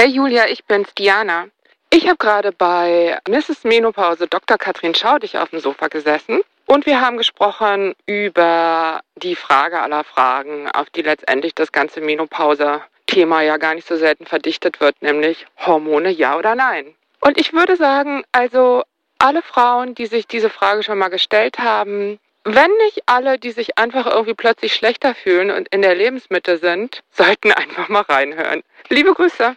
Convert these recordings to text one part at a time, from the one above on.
Hey Julia, ich bin's, Diana. Ich habe gerade bei Mrs. Menopause Dr. Katrin Schaudig auf dem Sofa gesessen und wir haben gesprochen über die Frage aller Fragen, auf die letztendlich das ganze Menopause-Thema ja gar nicht so selten verdichtet wird, nämlich Hormone ja oder nein. Und ich würde sagen, also alle Frauen, die sich diese Frage schon mal gestellt haben, wenn nicht alle, die sich einfach irgendwie plötzlich schlechter fühlen und in der Lebensmitte sind, sollten einfach mal reinhören. Liebe Grüße.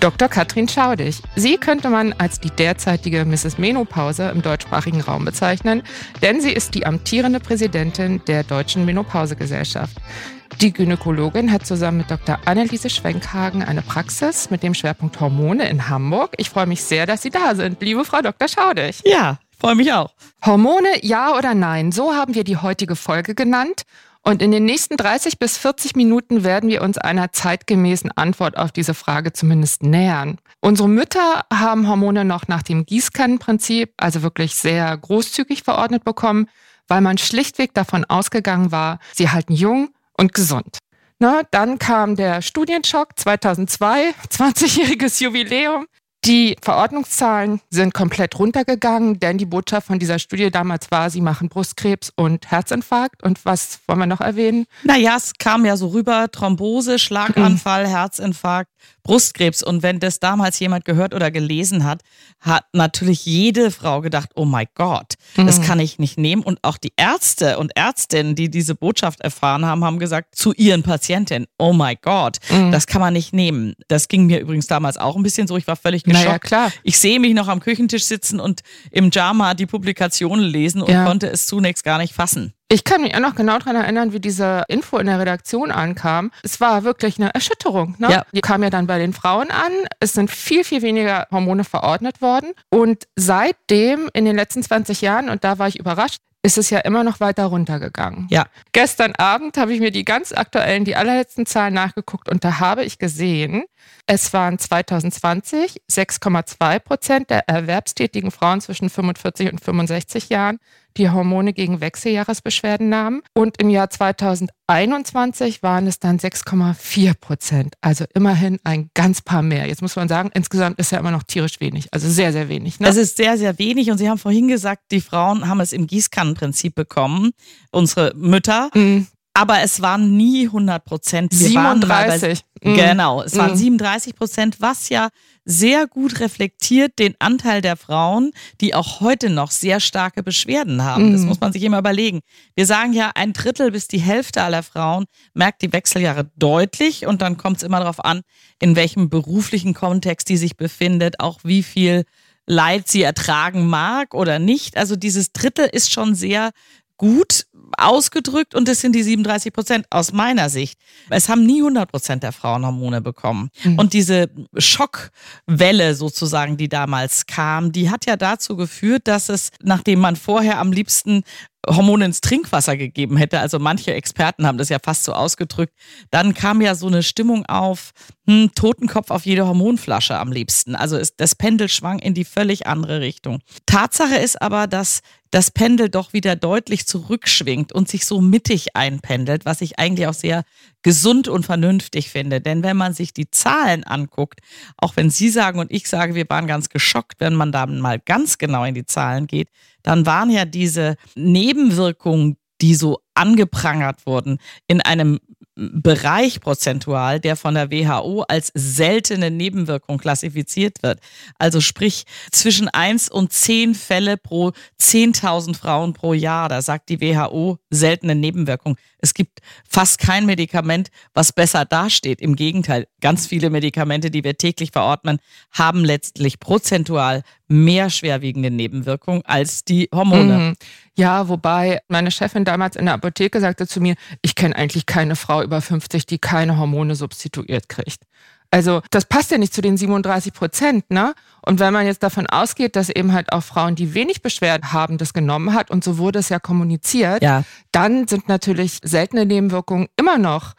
Dr. Katrin Schaudig. Sie könnte man als die derzeitige Mrs. Menopause im deutschsprachigen Raum bezeichnen, denn sie ist die amtierende Präsidentin der Deutschen Menopausegesellschaft. Die Gynäkologin hat zusammen mit Dr. Anneliese Schwenkhagen eine Praxis mit dem Schwerpunkt Hormone in Hamburg. Ich freue mich sehr, dass Sie da sind, liebe Frau Dr. Schaudig. Ja, freue mich auch. Hormone, ja oder nein? So haben wir die heutige Folge genannt. Und in den nächsten 30 bis 40 Minuten werden wir uns einer zeitgemäßen Antwort auf diese Frage zumindest nähern. Unsere Mütter haben Hormone noch nach dem Gießkannenprinzip, also wirklich sehr großzügig verordnet bekommen, weil man schlichtweg davon ausgegangen war, sie halten jung und gesund. Na, dann kam der Studienschock 2002, 20-jähriges Jubiläum. Die Verordnungszahlen sind komplett runtergegangen, denn die Botschaft von dieser Studie damals war, sie machen Brustkrebs und Herzinfarkt. Und was wollen wir noch erwähnen? Naja, es kam ja so rüber, Thrombose, Schlaganfall, mhm. Herzinfarkt, Brustkrebs. Und wenn das damals jemand gehört oder gelesen hat, hat natürlich jede Frau gedacht, oh mein Gott, das mhm. kann ich nicht nehmen. Und auch die Ärzte und Ärztinnen, die diese Botschaft erfahren haben, haben gesagt zu ihren Patientinnen, oh mein Gott, mhm. das kann man nicht nehmen. Das ging mir übrigens damals auch ein bisschen so. Ich war völlig geschockt. Naja, klar. Ich sehe mich noch am Küchentisch sitzen und im JAMA die Publikationen lesen und ja. konnte es zunächst gar nicht fassen. Ich kann mich auch noch genau daran erinnern, wie diese Info in der Redaktion ankam. Es war wirklich eine Erschütterung. Ne? Ja. Die kam ja dann bei den Frauen an. Es sind viel, viel weniger Hormone verordnet worden. Und seitdem in den letzten 20 Jahren, und da war ich überrascht, ist es ja immer noch weiter runtergegangen. Ja. Gestern Abend habe ich mir die ganz aktuellen, die allerletzten Zahlen nachgeguckt und da habe ich gesehen, es waren 2020 6,2 Prozent der erwerbstätigen Frauen zwischen 45 und 65 Jahren, die Hormone gegen Wechseljahresbeschwerden nahmen. Und im Jahr 2021 waren es dann 6,4 Prozent. Also immerhin ein ganz paar mehr. Jetzt muss man sagen, insgesamt ist ja immer noch tierisch wenig. Also sehr, sehr wenig. Ne? Es ist sehr, sehr wenig. Und Sie haben vorhin gesagt, die Frauen haben es im Gießkannenprinzip bekommen. Unsere Mütter. Mhm. Aber es waren nie 100 Prozent. 37. Bei, mhm. Genau, es waren 37 mhm. Prozent, was ja sehr gut reflektiert den Anteil der Frauen, die auch heute noch sehr starke Beschwerden haben. Das mhm. muss man sich immer überlegen. Wir sagen ja, ein Drittel bis die Hälfte aller Frauen merkt die Wechseljahre deutlich und dann kommt es immer darauf an, in welchem beruflichen Kontext die sich befindet, auch wie viel Leid sie ertragen mag oder nicht. Also dieses Drittel ist schon sehr gut ausgedrückt und das sind die 37 Prozent aus meiner Sicht. Es haben nie 100 Prozent der Frauen Hormone bekommen. Mhm. Und diese Schockwelle sozusagen, die damals kam, die hat ja dazu geführt, dass es, nachdem man vorher am liebsten Hormone ins Trinkwasser gegeben hätte. Also manche Experten haben das ja fast so ausgedrückt. Dann kam ja so eine Stimmung auf, hm, Totenkopf auf jede Hormonflasche am liebsten. Also ist, das Pendel schwang in die völlig andere Richtung. Tatsache ist aber, dass das Pendel doch wieder deutlich zurückschwingt und sich so mittig einpendelt, was ich eigentlich auch sehr gesund und vernünftig finde. Denn wenn man sich die Zahlen anguckt, auch wenn Sie sagen und ich sage, wir waren ganz geschockt, wenn man da mal ganz genau in die Zahlen geht, dann waren ja diese Nebenwirkungen, die so angeprangert wurden, in einem Bereich prozentual, der von der WHO als seltene Nebenwirkung klassifiziert wird. Also sprich zwischen 1 und 10 Fälle pro 10.000 Frauen pro Jahr. Da sagt die WHO seltene Nebenwirkung. Es gibt fast kein Medikament, was besser dasteht. Im Gegenteil, ganz viele Medikamente, die wir täglich verordnen, haben letztlich prozentual mehr schwerwiegende Nebenwirkungen als die Hormone. Mhm. Ja, wobei meine Chefin damals in der Apotheke sagte zu mir, ich kenne eigentlich keine Frau über 50, die keine Hormone substituiert kriegt. Also das passt ja nicht zu den 37 Prozent, ne? Und wenn man jetzt davon ausgeht, dass eben halt auch Frauen, die wenig Beschwerden haben, das genommen hat und so wurde es ja kommuniziert, ja. dann sind natürlich seltene Nebenwirkungen immer noch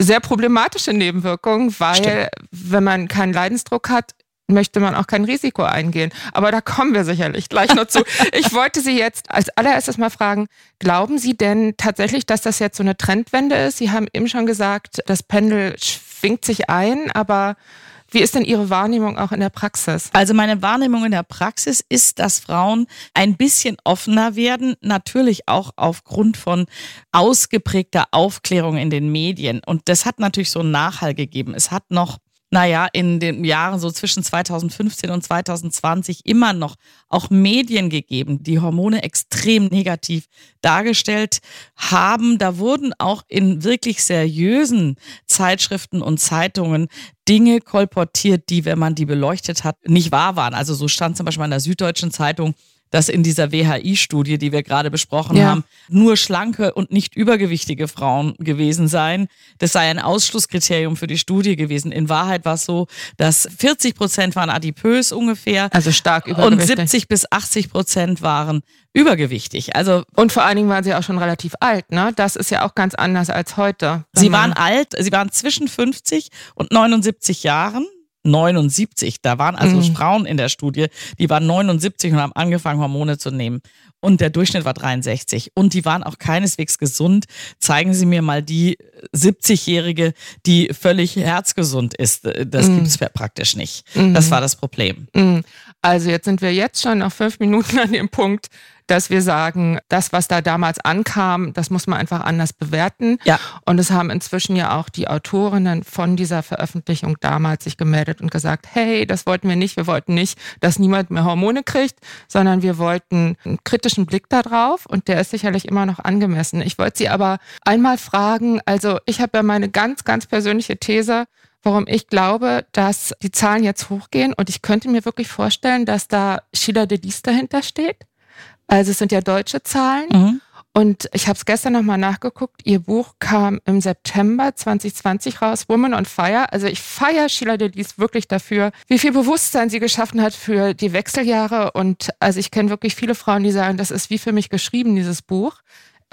sehr problematische Nebenwirkungen, weil Stimmt. wenn man keinen Leidensdruck hat, möchte man auch kein Risiko eingehen. Aber da kommen wir sicherlich gleich noch zu. Ich wollte Sie jetzt als allererstes mal fragen, glauben Sie denn tatsächlich, dass das jetzt so eine Trendwende ist? Sie haben eben schon gesagt, das Pendel schwingt sich ein, aber wie ist denn Ihre Wahrnehmung auch in der Praxis? Also meine Wahrnehmung in der Praxis ist, dass Frauen ein bisschen offener werden, natürlich auch aufgrund von ausgeprägter Aufklärung in den Medien. Und das hat natürlich so einen Nachhall gegeben. Es hat noch naja, in den Jahren so zwischen 2015 und 2020 immer noch auch Medien gegeben, die Hormone extrem negativ dargestellt haben. Da wurden auch in wirklich seriösen Zeitschriften und Zeitungen Dinge kolportiert, die, wenn man die beleuchtet hat, nicht wahr waren. Also so stand zum Beispiel in der Süddeutschen Zeitung, dass in dieser WHI-Studie, die wir gerade besprochen ja. haben, nur schlanke und nicht übergewichtige Frauen gewesen seien. Das sei ein Ausschlusskriterium für die Studie gewesen. In Wahrheit war es so, dass 40 Prozent waren adipös ungefähr. Also stark übergewichtig. Und 70 bis 80 Prozent waren übergewichtig. Also und vor allen Dingen waren sie auch schon relativ alt, ne? Das ist ja auch ganz anders als heute. Sie waren alt, sie waren zwischen 50 und 79 Jahren. 79. Da waren also mhm. Frauen in der Studie, die waren 79 und haben angefangen, Hormone zu nehmen. Und der Durchschnitt war 63. Und die waren auch keineswegs gesund. Zeigen Sie mir mal die 70-Jährige, die völlig herzgesund ist. Das mhm. gibt es praktisch nicht. Mhm. Das war das Problem. Mhm. Also jetzt sind wir jetzt schon nach fünf Minuten an dem Punkt, dass wir sagen, das, was da damals ankam, das muss man einfach anders bewerten. Ja. Und es haben inzwischen ja auch die Autorinnen von dieser Veröffentlichung damals sich gemeldet und gesagt, hey, das wollten wir nicht. Wir wollten nicht, dass niemand mehr Hormone kriegt, sondern wir wollten einen kritischen Blick darauf und der ist sicherlich immer noch angemessen. Ich wollte Sie aber einmal fragen, also ich habe ja meine ganz, ganz persönliche These, warum ich glaube, dass die Zahlen jetzt hochgehen und ich könnte mir wirklich vorstellen, dass da Sheila Delis dahinter steht. Also es sind ja deutsche Zahlen. Mhm. Und ich habe es gestern nochmal nachgeguckt. Ihr Buch kam im September 2020 raus, Woman on Fire. Also ich feiere Sheila Delis wirklich dafür, wie viel Bewusstsein sie geschaffen hat für die Wechseljahre. Und also ich kenne wirklich viele Frauen, die sagen, das ist wie für mich geschrieben, dieses Buch.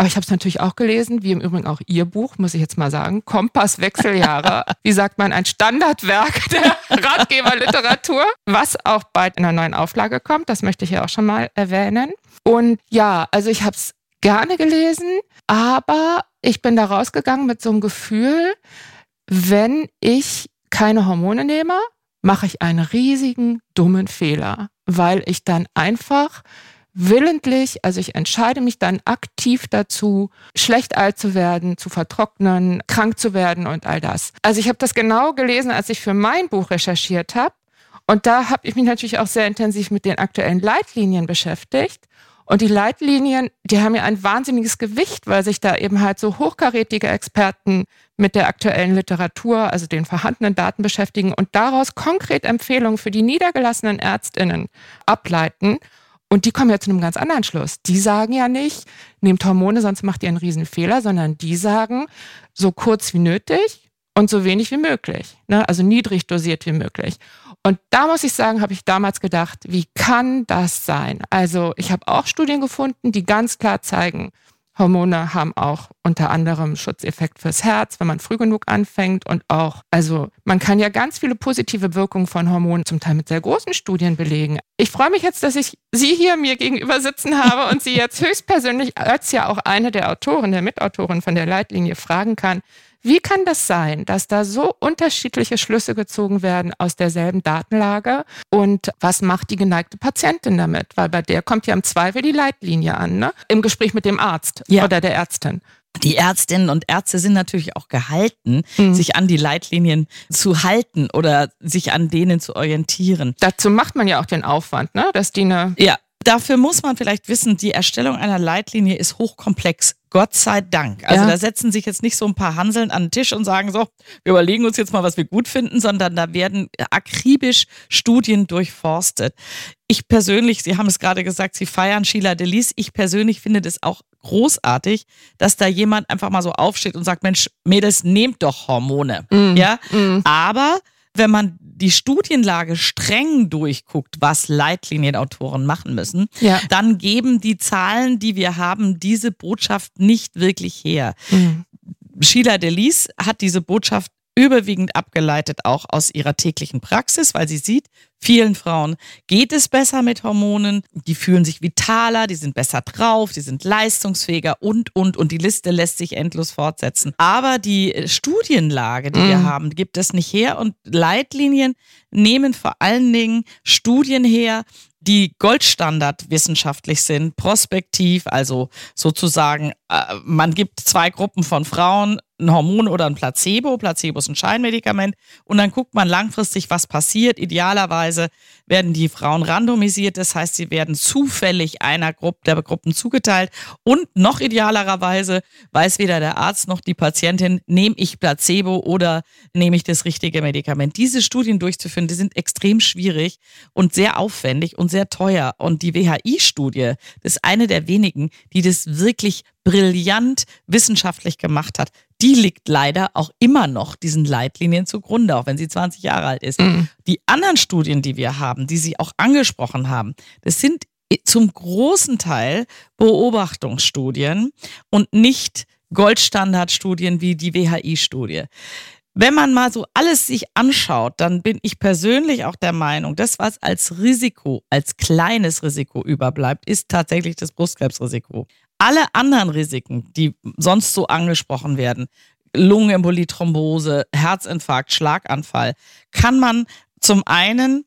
Aber ich habe es natürlich auch gelesen, wie im Übrigen auch Ihr Buch, muss ich jetzt mal sagen. Kompass Wechseljahre. wie sagt man, ein Standardwerk der Ratgeberliteratur, was auch bald in einer neuen Auflage kommt. Das möchte ich ja auch schon mal erwähnen. Und ja, also ich habe es gerne gelesen, aber ich bin da rausgegangen mit so einem Gefühl, wenn ich keine Hormone nehme, mache ich einen riesigen, dummen Fehler, weil ich dann einfach willentlich, also ich entscheide mich dann aktiv dazu, schlecht alt zu werden, zu vertrocknen, krank zu werden und all das. Also ich habe das genau gelesen, als ich für mein Buch recherchiert habe. Und da habe ich mich natürlich auch sehr intensiv mit den aktuellen Leitlinien beschäftigt. Und die Leitlinien, die haben ja ein wahnsinniges Gewicht, weil sich da eben halt so hochkarätige Experten mit der aktuellen Literatur, also den vorhandenen Daten beschäftigen und daraus konkret Empfehlungen für die niedergelassenen Ärztinnen ableiten. Und die kommen ja zu einem ganz anderen Schluss. Die sagen ja nicht, nehmt Hormone, sonst macht ihr einen Riesenfehler, sondern die sagen, so kurz wie nötig und so wenig wie möglich. Ne? Also niedrig dosiert wie möglich. Und da muss ich sagen, habe ich damals gedacht, wie kann das sein? Also ich habe auch Studien gefunden, die ganz klar zeigen, Hormone haben auch unter anderem Schutzeffekt fürs Herz, wenn man früh genug anfängt und auch, also man kann ja ganz viele positive Wirkungen von Hormonen zum Teil mit sehr großen Studien belegen. Ich freue mich jetzt, dass ich Sie hier mir gegenüber sitzen habe und Sie jetzt höchstpersönlich als ja auch eine der Autoren, der Mitautorin von der Leitlinie fragen kann, wie kann das sein, dass da so unterschiedliche Schlüsse gezogen werden aus derselben Datenlage? Und was macht die geneigte Patientin damit? Weil bei der kommt ja im Zweifel die Leitlinie an, ne? Im Gespräch mit dem Arzt ja. oder der Ärztin. Die Ärztinnen und Ärzte sind natürlich auch gehalten, mhm. sich an die Leitlinien zu halten oder sich an denen zu orientieren. Dazu macht man ja auch den Aufwand, ne? dass die eine ja. Dafür muss man vielleicht wissen, die Erstellung einer Leitlinie ist hochkomplex. Gott sei Dank. Also ja. da setzen sich jetzt nicht so ein paar Hanseln an den Tisch und sagen so, wir überlegen uns jetzt mal, was wir gut finden, sondern da werden akribisch Studien durchforstet. Ich persönlich, Sie haben es gerade gesagt, Sie feiern Sheila Delis. Ich persönlich finde das auch großartig, dass da jemand einfach mal so aufsteht und sagt, Mensch, Mädels, nehmt doch Hormone. Mm. Ja, mm. aber wenn man die Studienlage streng durchguckt, was Leitlinienautoren machen müssen, ja. dann geben die Zahlen, die wir haben, diese Botschaft nicht wirklich her. Mhm. Sheila Delis hat diese Botschaft überwiegend abgeleitet auch aus ihrer täglichen Praxis, weil sie sieht, vielen Frauen geht es besser mit Hormonen, die fühlen sich vitaler, die sind besser drauf, die sind leistungsfähiger und, und, und die Liste lässt sich endlos fortsetzen. Aber die Studienlage, die mhm. wir haben, gibt es nicht her und Leitlinien nehmen vor allen Dingen Studien her, die Goldstandard wissenschaftlich sind, prospektiv, also sozusagen, äh, man gibt zwei Gruppen von Frauen, ein Hormon oder ein Placebo. Placebo ist ein Scheinmedikament. Und dann guckt man langfristig, was passiert. Idealerweise werden die Frauen randomisiert. Das heißt, sie werden zufällig einer Gruppe der Gruppen zugeteilt. Und noch idealerweise weiß weder der Arzt noch die Patientin, nehme ich Placebo oder nehme ich das richtige Medikament. Diese Studien durchzuführen, die sind extrem schwierig und sehr aufwendig und sehr teuer. Und die WHI-Studie ist eine der wenigen, die das wirklich brillant wissenschaftlich gemacht hat, die liegt leider auch immer noch diesen Leitlinien zugrunde, auch wenn sie 20 Jahre alt ist. Mhm. Die anderen Studien, die wir haben, die Sie auch angesprochen haben, das sind zum großen Teil Beobachtungsstudien und nicht Goldstandardstudien wie die WHI-Studie. Wenn man mal so alles sich anschaut, dann bin ich persönlich auch der Meinung, das, was als Risiko, als kleines Risiko überbleibt, ist tatsächlich das Brustkrebsrisiko. Alle anderen Risiken, die sonst so angesprochen werden, Lungenembolie, Thrombose, Herzinfarkt, Schlaganfall, kann man zum einen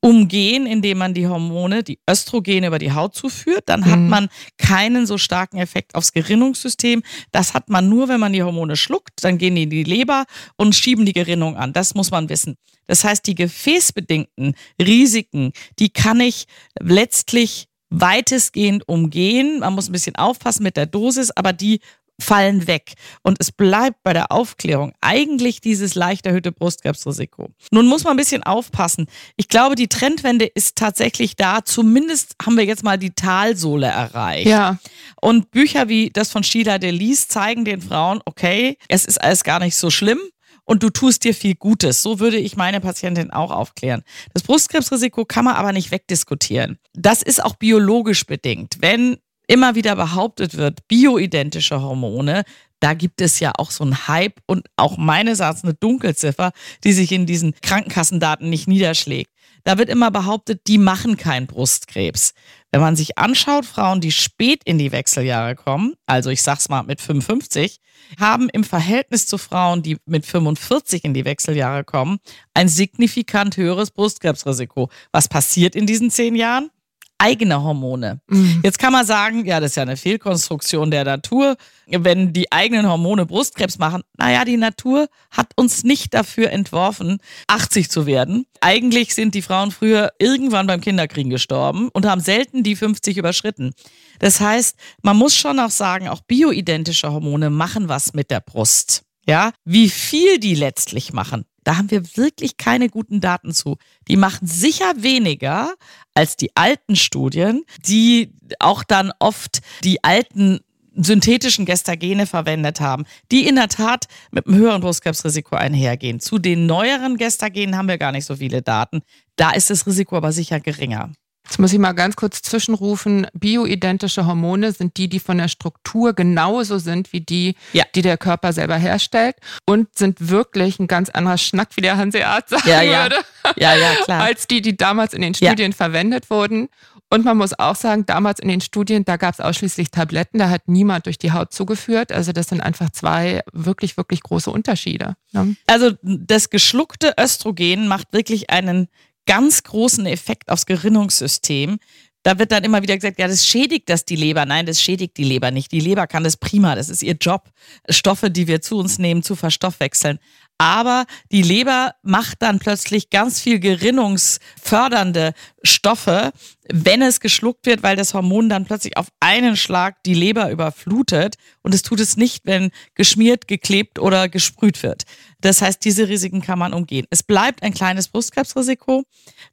umgehen, indem man die Hormone, die Östrogene über die Haut zuführt. Dann mhm. hat man keinen so starken Effekt aufs Gerinnungssystem. Das hat man nur, wenn man die Hormone schluckt. Dann gehen die in die Leber und schieben die Gerinnung an. Das muss man wissen. Das heißt, die gefäßbedingten Risiken, die kann ich letztlich weitestgehend umgehen. Man muss ein bisschen aufpassen mit der Dosis, aber die fallen weg. Und es bleibt bei der Aufklärung eigentlich dieses leicht erhöhte Brustkrebsrisiko. Nun muss man ein bisschen aufpassen. Ich glaube, die Trendwende ist tatsächlich da. Zumindest haben wir jetzt mal die Talsohle erreicht. Ja. Und Bücher wie das von Sheila Delis zeigen den Frauen, okay, es ist alles gar nicht so schlimm und du tust dir viel Gutes. So würde ich meine Patientin auch aufklären. Das Brustkrebsrisiko kann man aber nicht wegdiskutieren. Das ist auch biologisch bedingt. Wenn immer wieder behauptet wird, bioidentische Hormone, da gibt es ja auch so einen Hype und auch meines Erachtens eine Dunkelziffer, die sich in diesen Krankenkassendaten nicht niederschlägt. Da wird immer behauptet, die machen keinen Brustkrebs. Wenn man sich anschaut, Frauen, die spät in die Wechseljahre kommen, also ich sag's mal mit 55, haben im Verhältnis zu Frauen, die mit 45 in die Wechseljahre kommen, ein signifikant höheres Brustkrebsrisiko. Was passiert in diesen zehn Jahren? Eigene Hormone. Mhm. Jetzt kann man sagen, ja, das ist ja eine Fehlkonstruktion der Natur, wenn die eigenen Hormone Brustkrebs machen. Naja, die Natur hat uns nicht dafür entworfen, 80 zu werden. Eigentlich sind die Frauen früher irgendwann beim Kinderkriegen gestorben und haben selten die 50 überschritten. Das heißt, man muss schon auch sagen, auch bioidentische Hormone machen was mit der Brust. Ja, wie viel die letztlich machen, da haben wir wirklich keine guten Daten zu. Die machen sicher weniger als die alten Studien, die auch dann oft die alten synthetischen Gestagene verwendet haben, die in der Tat mit einem höheren Brustkrebsrisiko einhergehen. Zu den neueren Gestagenen haben wir gar nicht so viele Daten. Da ist das Risiko aber sicher geringer. Jetzt muss ich mal ganz kurz zwischenrufen. Bioidentische Hormone sind die, die von der Struktur genauso sind wie die, ja. die der Körper selber herstellt und sind wirklich ein ganz anderer Schnack, wie der Hanseat sagen ja, ja. würde, ja, ja, klar. als die, die damals in den Studien verwendet wurden. Und man muss auch sagen, damals in den Studien, da gab es ausschließlich Tabletten, da hat niemand durch die Haut zugeführt. Also das sind einfach zwei wirklich, wirklich große Unterschiede. Ne? Also das geschluckte Östrogen macht wirklich einen ganz großen Effekt aufs Gerinnungssystem. Da wird dann immer wieder gesagt, ja, das schädigt das die Leber. Nein, das schädigt die Leber nicht. Die Leber kann das prima. Das ist ihr Job, Stoffe, die wir zu uns nehmen, zu verstoffwechseln. Aber die Leber macht dann plötzlich ganz viel gerinnungsfördernde Stoffe, wenn es geschluckt wird, weil das Hormon dann plötzlich auf einen Schlag die Leber überflutet. Und es tut es nicht, wenn geschmiert, geklebt oder gesprüht wird. Das heißt, diese Risiken kann man umgehen. Es bleibt ein kleines Brustkrebsrisiko.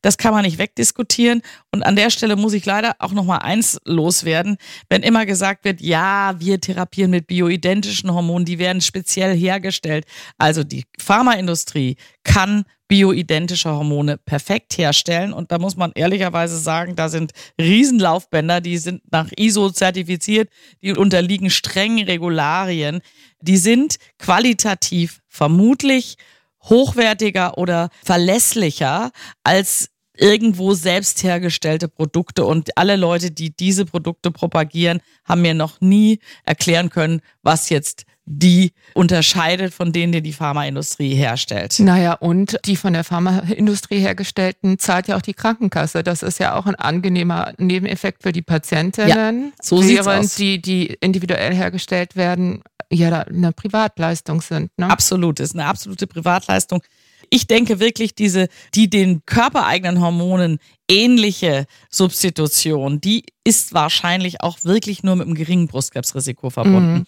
Das kann man nicht wegdiskutieren. Und an der Stelle muss ich leider auch noch mal eins loswerden. Wenn immer gesagt wird, ja, wir therapieren mit bioidentischen Hormonen, die werden speziell hergestellt. Also die Pharmaindustrie kann bioidentische Hormone perfekt herstellen. Und da muss man ehrlicherweise sagen, da sind Riesenlaufbänder, die sind nach ISO zertifiziert, die unterliegen strengen Regularien. Die sind qualitativ vermutlich hochwertiger oder verlässlicher als irgendwo selbst hergestellte Produkte. Und alle Leute, die diese Produkte propagieren, haben mir noch nie erklären können, was jetzt die unterscheidet von denen, die die Pharmaindustrie herstellt. Naja, und die von der Pharmaindustrie hergestellten zahlt ja auch die Krankenkasse. Das ist ja auch ein angenehmer Nebeneffekt für die Patientinnen. Ja, so während aus. die, die individuell hergestellt werden, ja eine Privatleistung sind. Ne? Absolut, ist eine absolute Privatleistung. Ich denke wirklich, diese, die den körpereigenen Hormonen ähnliche Substitution, die ist wahrscheinlich auch wirklich nur mit einem geringen Brustkrebsrisiko verbunden. Mhm.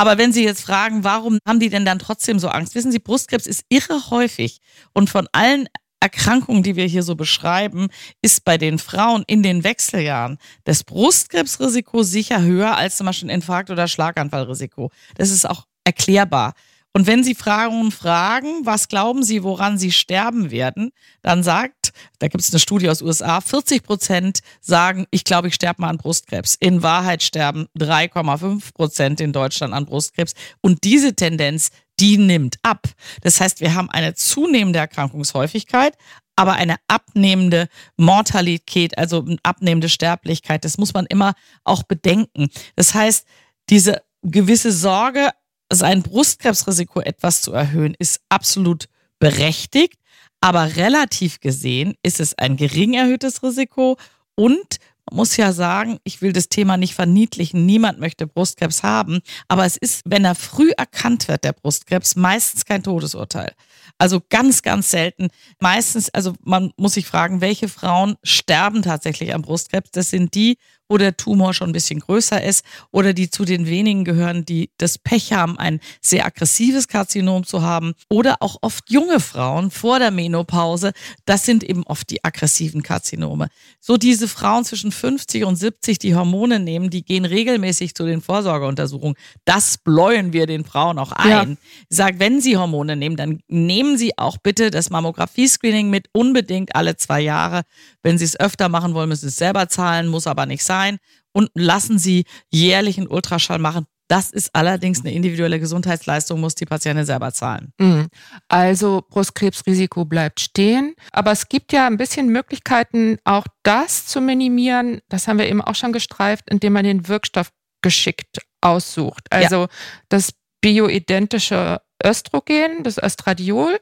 Aber wenn Sie jetzt fragen, warum haben die denn dann trotzdem so Angst? Wissen Sie, Brustkrebs ist irre häufig und von allen Erkrankungen, die wir hier so beschreiben, ist bei den Frauen in den Wechseljahren das Brustkrebsrisiko sicher höher als zum Beispiel ein Infarkt- oder Schlaganfallrisiko. Das ist auch erklärbar. Und wenn Sie Fragen fragen, was glauben Sie, woran Sie sterben werden, dann sagt, da gibt es eine Studie aus USA, 40 Prozent sagen, ich glaube, ich sterbe mal an Brustkrebs. In Wahrheit sterben 3,5 Prozent in Deutschland an Brustkrebs. Und diese Tendenz, die nimmt ab. Das heißt, wir haben eine zunehmende Erkrankungshäufigkeit, aber eine abnehmende Mortalität, also eine abnehmende Sterblichkeit. Das muss man immer auch bedenken. Das heißt, diese gewisse Sorge, sein Brustkrebsrisiko etwas zu erhöhen, ist absolut berechtigt. Aber relativ gesehen ist es ein gering erhöhtes Risiko und man muss ja sagen, ich will das Thema nicht verniedlichen. Niemand möchte Brustkrebs haben. Aber es ist, wenn er früh erkannt wird, der Brustkrebs, meistens kein Todesurteil. Also ganz, ganz selten. Meistens, also man muss sich fragen, welche Frauen sterben tatsächlich am Brustkrebs? Das sind die, wo der Tumor schon ein bisschen größer ist oder die zu den wenigen gehören, die das Pech haben, ein sehr aggressives Karzinom zu haben oder auch oft junge Frauen vor der Menopause. Das sind eben oft die aggressiven Karzinome. So diese Frauen zwischen 50 und 70, die Hormone nehmen, die gehen regelmäßig zu den Vorsorgeuntersuchungen. Das bläuen wir den Frauen auch ein. Ja. Ich sage, wenn sie Hormone nehmen, dann nehmen sie auch bitte das Mammographie-Screening mit, unbedingt alle zwei Jahre. Wenn sie es öfter machen wollen, müssen sie es selber zahlen, muss aber nicht sein sein und lassen Sie jährlich einen Ultraschall machen. Das ist allerdings eine individuelle Gesundheitsleistung, muss die Patientin selber zahlen. Mhm. Also Brustkrebsrisiko bleibt stehen. Aber es gibt ja ein bisschen Möglichkeiten, auch das zu minimieren. Das haben wir eben auch schon gestreift, indem man den Wirkstoff geschickt aussucht. Also ja. das bioidentische Östrogen, das Östradiol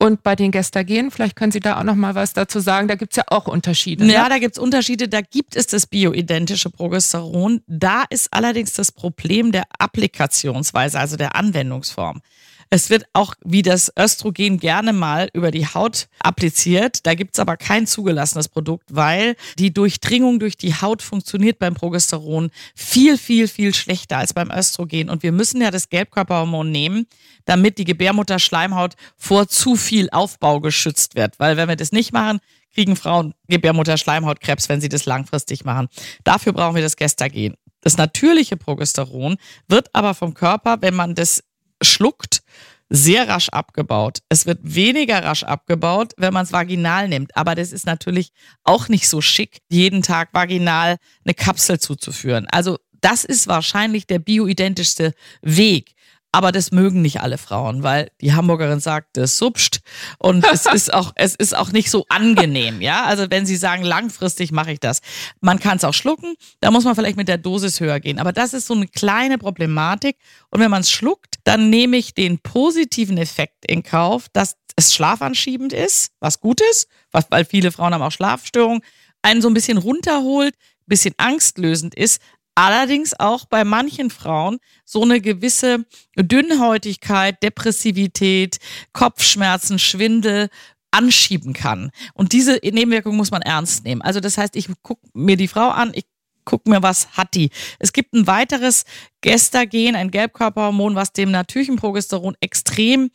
und bei den Gestagen, vielleicht können Sie da auch noch mal was dazu sagen, da gibt es ja auch Unterschiede. Ja, ne? da gibt es Unterschiede. Da gibt es das bioidentische Progesteron. Da ist allerdings das Problem der Applikationsweise, also der Anwendungsform. Es wird auch wie das Östrogen gerne mal über die Haut appliziert. Da gibt's aber kein zugelassenes Produkt, weil die Durchdringung durch die Haut funktioniert beim Progesteron viel, viel, viel schlechter als beim Östrogen. Und wir müssen ja das Gelbkörperhormon nehmen, damit die Gebärmutterschleimhaut vor zu viel Aufbau geschützt wird. Weil wenn wir das nicht machen, kriegen Frauen Gebärmutterschleimhautkrebs, wenn sie das langfristig machen. Dafür brauchen wir das Gestagen. Das natürliche Progesteron wird aber vom Körper, wenn man das schluckt, sehr rasch abgebaut. Es wird weniger rasch abgebaut, wenn man es vaginal nimmt. Aber das ist natürlich auch nicht so schick, jeden Tag vaginal eine Kapsel zuzuführen. Also das ist wahrscheinlich der bioidentischste Weg. Aber das mögen nicht alle Frauen, weil die Hamburgerin sagt, das subst und es ist auch es ist auch nicht so angenehm, ja? Also wenn sie sagen, langfristig mache ich das. Man kann es auch schlucken, da muss man vielleicht mit der Dosis höher gehen, aber das ist so eine kleine Problematik und wenn man es schluckt, dann nehme ich den positiven Effekt in Kauf, dass es schlafanschiebend ist, was gut ist, was, weil viele Frauen haben auch Schlafstörungen, einen so ein bisschen runterholt, bisschen angstlösend ist, allerdings auch bei manchen Frauen so eine gewisse Dünnhäutigkeit, Depressivität, Kopfschmerzen, Schwindel anschieben kann. Und diese Nebenwirkung muss man ernst nehmen. Also das heißt, ich gucke mir die Frau an, ich gucke mir, was hat die. Es gibt ein weiteres Gestagen, ein Gelbkörperhormon, was dem natürlichen Progesteron extrem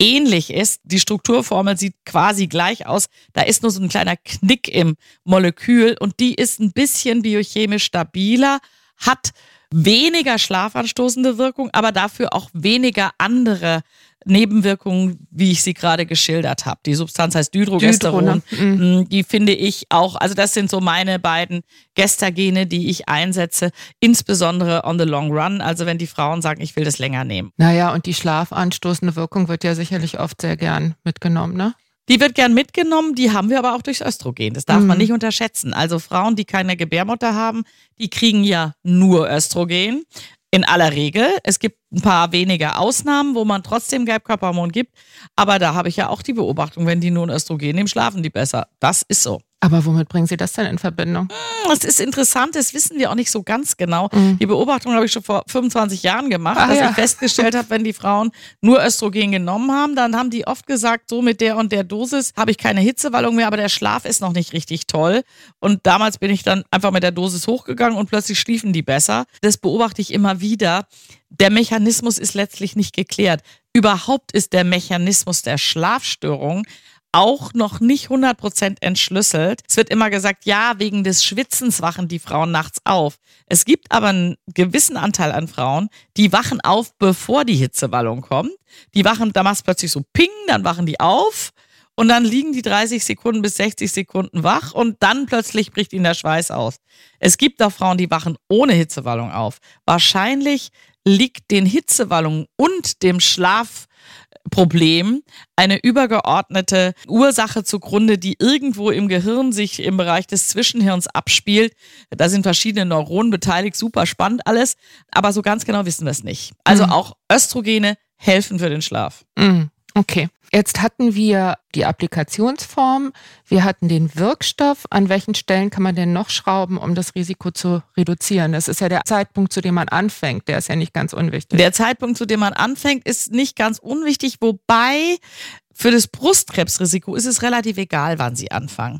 ähnlich ist. Die Strukturformel sieht quasi gleich aus. Da ist nur so ein kleiner Knick im Molekül und die ist ein bisschen biochemisch stabiler, hat weniger schlafanstoßende Wirkung, aber dafür auch weniger andere Nebenwirkungen, wie ich sie gerade geschildert habe. Die Substanz heißt Dydrogesteron. Mhm. Mm, die finde ich auch, also das sind so meine beiden Gestagene, die ich einsetze, insbesondere on the long run, also wenn die Frauen sagen, ich will das länger nehmen. Naja, und die schlafanstoßende Wirkung wird ja sicherlich oft sehr gern mitgenommen, ne? Die wird gern mitgenommen, die haben wir aber auch durchs Östrogen. Das darf mhm. man nicht unterschätzen. Also Frauen, die keine Gebärmutter haben, die kriegen ja nur Östrogen. In aller Regel. Es gibt ein paar wenige Ausnahmen, wo man trotzdem Gelbkörperhormon gibt. Aber da habe ich ja auch die Beobachtung, wenn die nur ein Östrogen nehmen, schlafen die besser. Das ist so. Aber womit bringen Sie das denn in Verbindung? Hm, das ist interessant, das wissen wir auch nicht so ganz genau. Mhm. Die Beobachtung habe ich schon vor 25 Jahren gemacht, Ach, dass ja. ich festgestellt habe, wenn die Frauen nur Östrogen genommen haben, dann haben die oft gesagt, so mit der und der Dosis habe ich keine Hitzewallung mehr, aber der Schlaf ist noch nicht richtig toll. Und damals bin ich dann einfach mit der Dosis hochgegangen und plötzlich schliefen die besser. Das beobachte ich immer wieder. Der Mechanismus ist letztlich nicht geklärt. Überhaupt ist der Mechanismus der Schlafstörung auch noch nicht 100% entschlüsselt. Es wird immer gesagt, ja, wegen des Schwitzens wachen die Frauen nachts auf. Es gibt aber einen gewissen Anteil an Frauen, die wachen auf, bevor die Hitzewallung kommt. Die wachen, da macht es plötzlich so ping, dann wachen die auf und dann liegen die 30 Sekunden bis 60 Sekunden wach und dann plötzlich bricht ihnen der Schweiß aus. Es gibt auch Frauen, die wachen ohne Hitzewallung auf. Wahrscheinlich liegt den Hitzewallungen und dem Schlaf Problem eine übergeordnete Ursache zugrunde, die irgendwo im Gehirn sich im Bereich des Zwischenhirns abspielt. Da sind verschiedene Neuronen beteiligt, super spannend alles, aber so ganz genau wissen wir es nicht. Also mhm. auch Östrogene helfen für den Schlaf. Mhm. Okay. Jetzt hatten wir die Applikationsform, wir hatten den Wirkstoff. An welchen Stellen kann man denn noch schrauben, um das Risiko zu reduzieren? Das ist ja der Zeitpunkt, zu dem man anfängt. Der ist ja nicht ganz unwichtig. Der Zeitpunkt, zu dem man anfängt, ist nicht ganz unwichtig, wobei für das Brustkrebsrisiko ist es relativ egal, wann Sie anfangen.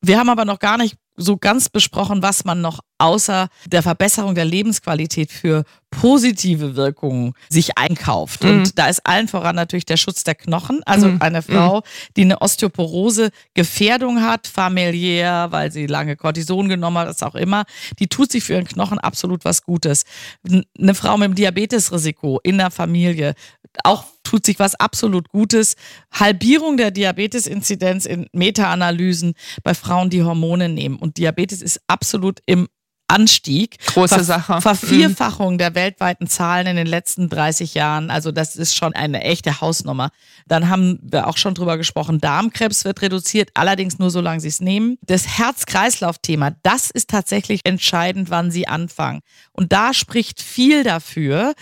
Wir haben aber noch gar nicht so ganz besprochen, was man noch außer der Verbesserung der Lebensqualität für positive Wirkungen sich einkauft. Mhm. Und da ist allen voran natürlich der Schutz der Knochen. Also mhm. eine Frau, mhm. die eine Osteoporose-Gefährdung hat, familiär, weil sie lange Cortison genommen hat, was auch immer, die tut sich für ihren Knochen absolut was Gutes. Eine Frau mit einem Diabetesrisiko in der Familie, auch tut sich was absolut Gutes. Halbierung der Diabetesinzidenz in Meta-Analysen bei Frauen, die Hormone nehmen. Und Diabetes ist absolut im Anstieg. Große Ver Sache. Vervierfachung mhm. der weltweiten Zahlen in den letzten 30 Jahren. Also das ist schon eine echte Hausnummer. Dann haben wir auch schon drüber gesprochen, Darmkrebs wird reduziert, allerdings nur solange sie es nehmen. Das Herz-Kreislauf-Thema, das ist tatsächlich entscheidend, wann sie anfangen. Und da spricht viel dafür,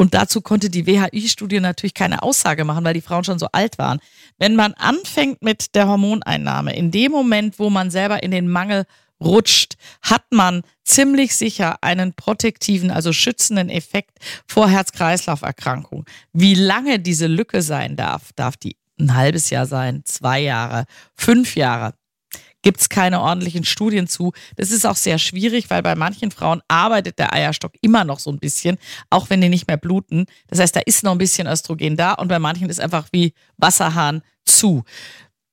und dazu konnte die WHI-Studie natürlich keine Aussage machen, weil die Frauen schon so alt waren. Wenn man anfängt mit der Hormoneinnahme, in dem Moment, wo man selber in den Mangel rutscht, hat man ziemlich sicher einen protektiven, also schützenden Effekt vor Herz-Kreislauf-Erkrankungen. Wie lange diese Lücke sein darf, darf die ein halbes Jahr sein, zwei Jahre, fünf Jahre gibt es keine ordentlichen Studien zu. Das ist auch sehr schwierig, weil bei manchen Frauen arbeitet der Eierstock immer noch so ein bisschen, auch wenn die nicht mehr bluten. Das heißt, da ist noch ein bisschen Östrogen da und bei manchen ist einfach wie Wasserhahn zu.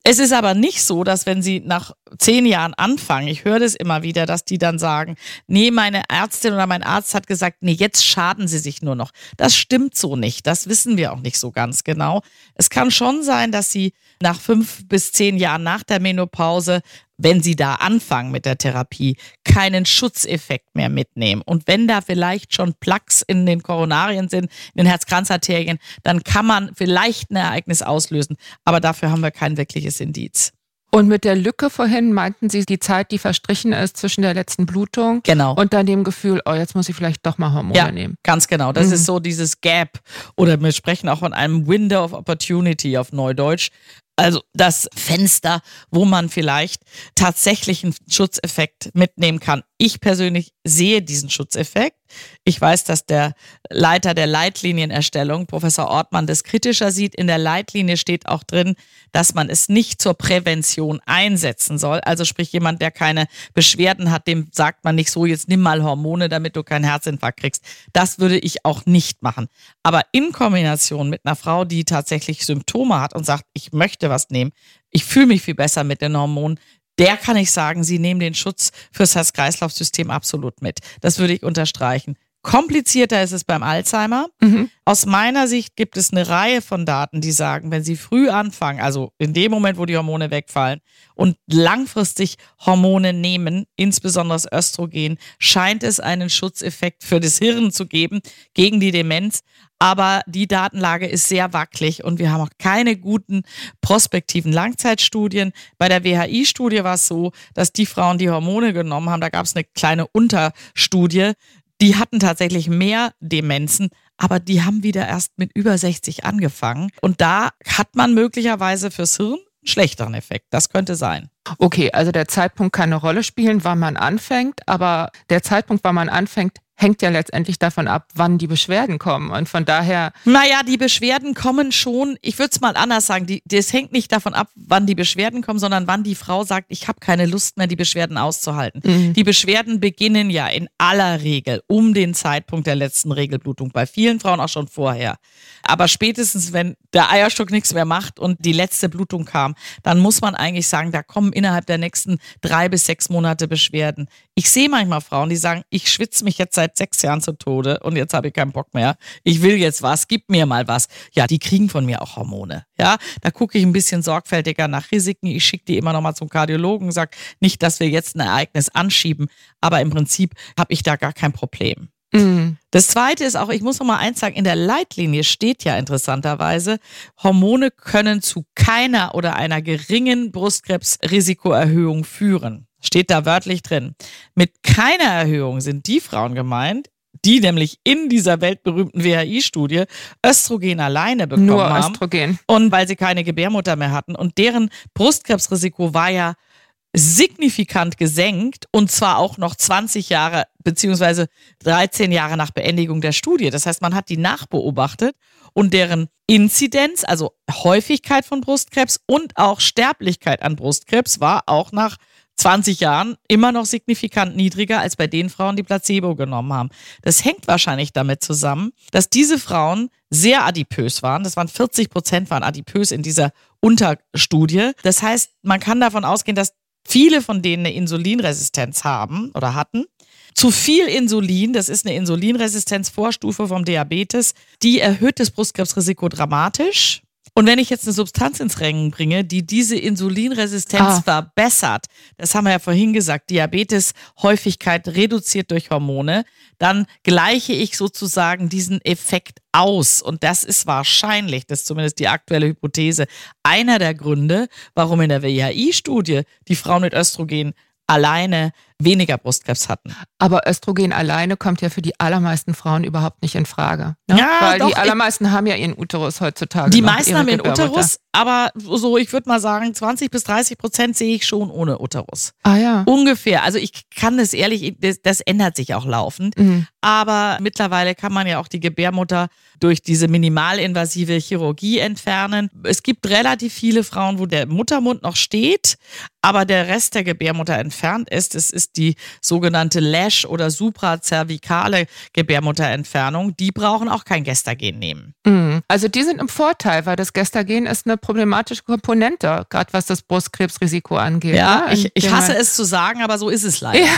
Es ist aber nicht so, dass wenn sie nach zehn Jahren anfangen, ich höre das immer wieder, dass die dann sagen, nee, meine Ärztin oder mein Arzt hat gesagt, nee, jetzt schaden sie sich nur noch. Das stimmt so nicht. Das wissen wir auch nicht so ganz genau. Es kann schon sein, dass sie nach fünf bis zehn Jahren nach der Menopause wenn sie da anfangen mit der Therapie, keinen Schutzeffekt mehr mitnehmen. Und wenn da vielleicht schon Plaques in den Koronarien sind, in den Herzkranzarterien, dann kann man vielleicht ein Ereignis auslösen. Aber dafür haben wir kein wirkliches Indiz. Und mit der Lücke vorhin meinten Sie die Zeit, die verstrichen ist zwischen der letzten Blutung genau. und dann dem Gefühl, oh, jetzt muss ich vielleicht doch mal Hormone ja, nehmen. Ganz genau. Das mhm. ist so dieses Gap. Oder wir sprechen auch von einem Window of Opportunity auf Neudeutsch. Also das Fenster, wo man vielleicht tatsächlich einen Schutzeffekt mitnehmen kann. Ich persönlich sehe diesen Schutzeffekt. Ich weiß, dass der Leiter der Leitlinienerstellung, Professor Ortmann, das kritischer sieht. In der Leitlinie steht auch drin, dass man es nicht zur Prävention einsetzen soll. Also sprich, jemand, der keine Beschwerden hat, dem sagt man nicht so, jetzt nimm mal Hormone, damit du keinen Herzinfarkt kriegst. Das würde ich auch nicht machen. Aber in Kombination mit einer Frau, die tatsächlich Symptome hat und sagt, ich möchte was nehmen, ich fühle mich viel besser mit den Hormonen, der kann ich sagen, sie nehmen den Schutz fürs Herz-Kreislauf-System absolut mit. Das würde ich unterstreichen. Komplizierter ist es beim Alzheimer. Mhm. Aus meiner Sicht gibt es eine Reihe von Daten, die sagen, wenn Sie früh anfangen, also in dem Moment, wo die Hormone wegfallen und langfristig Hormone nehmen, insbesondere das Östrogen, scheint es einen Schutzeffekt für das Hirn zu geben gegen die Demenz. Aber die Datenlage ist sehr wackelig und wir haben auch keine guten prospektiven Langzeitstudien. Bei der WHI-Studie war es so, dass die Frauen, die Hormone genommen haben, da gab es eine kleine Unterstudie, die hatten tatsächlich mehr Demenzen, aber die haben wieder erst mit über 60 angefangen. Und da hat man möglicherweise fürs Hirn einen schlechteren Effekt. Das könnte sein. Okay, also der Zeitpunkt kann eine Rolle spielen, wann man anfängt, aber der Zeitpunkt, wann man anfängt, hängt ja letztendlich davon ab, wann die Beschwerden kommen. Und von daher. Naja, die Beschwerden kommen schon, ich würde es mal anders sagen, die, das hängt nicht davon ab, wann die Beschwerden kommen, sondern wann die Frau sagt, ich habe keine Lust mehr, die Beschwerden auszuhalten. Mhm. Die Beschwerden beginnen ja in aller Regel um den Zeitpunkt der letzten Regelblutung, bei vielen Frauen auch schon vorher. Aber spätestens, wenn der Eierstock nichts mehr macht und die letzte Blutung kam, dann muss man eigentlich sagen, da kommen innerhalb der nächsten drei bis sechs Monate Beschwerden. Ich sehe manchmal Frauen, die sagen, ich schwitze mich jetzt seit sechs Jahren zu Tode und jetzt habe ich keinen Bock mehr. Ich will jetzt was, gib mir mal was. Ja, die kriegen von mir auch Hormone. Ja, da gucke ich ein bisschen sorgfältiger nach Risiken. Ich schicke die immer noch mal zum Kardiologen, sage nicht, dass wir jetzt ein Ereignis anschieben, aber im Prinzip habe ich da gar kein Problem. Mhm. Das zweite ist auch, ich muss noch mal eins sagen, in der Leitlinie steht ja interessanterweise, Hormone können zu keiner oder einer geringen Brustkrebsrisikoerhöhung führen. Steht da wörtlich drin. Mit keiner Erhöhung sind die Frauen gemeint, die nämlich in dieser weltberühmten WHI-Studie Östrogen alleine bekommen Nur haben. Östrogen. Und weil sie keine Gebärmutter mehr hatten. Und deren Brustkrebsrisiko war ja signifikant gesenkt und zwar auch noch 20 Jahre beziehungsweise 13 Jahre nach Beendigung der Studie. Das heißt, man hat die nachbeobachtet und deren Inzidenz, also Häufigkeit von Brustkrebs und auch Sterblichkeit an Brustkrebs war auch nach 20 Jahren immer noch signifikant niedriger als bei den Frauen, die Placebo genommen haben. Das hängt wahrscheinlich damit zusammen, dass diese Frauen sehr adipös waren. Das waren 40 Prozent waren adipös in dieser Unterstudie. Das heißt, man kann davon ausgehen, dass viele von denen eine Insulinresistenz haben oder hatten. Zu viel Insulin, das ist eine Insulinresistenzvorstufe vom Diabetes, die erhöht das Brustkrebsrisiko dramatisch. Und wenn ich jetzt eine Substanz ins Rennen bringe, die diese Insulinresistenz ah. verbessert, das haben wir ja vorhin gesagt, Diabeteshäufigkeit reduziert durch Hormone, dann gleiche ich sozusagen diesen Effekt aus. Und das ist wahrscheinlich, das ist zumindest die aktuelle Hypothese, einer der Gründe, warum in der WHI-Studie die Frauen mit Östrogen alleine weniger Brustkrebs hatten. Aber Östrogen alleine kommt ja für die allermeisten Frauen überhaupt nicht in Frage. Ne? Ja, Weil doch, die allermeisten haben ja ihren Uterus heutzutage. Die meisten haben ihren Uterus, aber so, ich würde mal sagen, 20 bis 30 Prozent sehe ich schon ohne Uterus. Ah ja. Ungefähr. Also ich kann das ehrlich, das, das ändert sich auch laufend. Mhm. Aber mittlerweile kann man ja auch die Gebärmutter durch diese minimalinvasive Chirurgie entfernen. Es gibt relativ viele Frauen, wo der Muttermund noch steht, aber der Rest der Gebärmutter entfernt ist. Es ist ist die sogenannte Lash- oder suprazervikale Gebärmutterentfernung. Die brauchen auch kein Gestagen nehmen. Mhm. Also die sind im Vorteil, weil das Gestagen ist eine problematische Komponente, gerade was das Brustkrebsrisiko angeht. Ja, ne? ich, ich hasse es zu sagen, aber so ist es leider. Ja.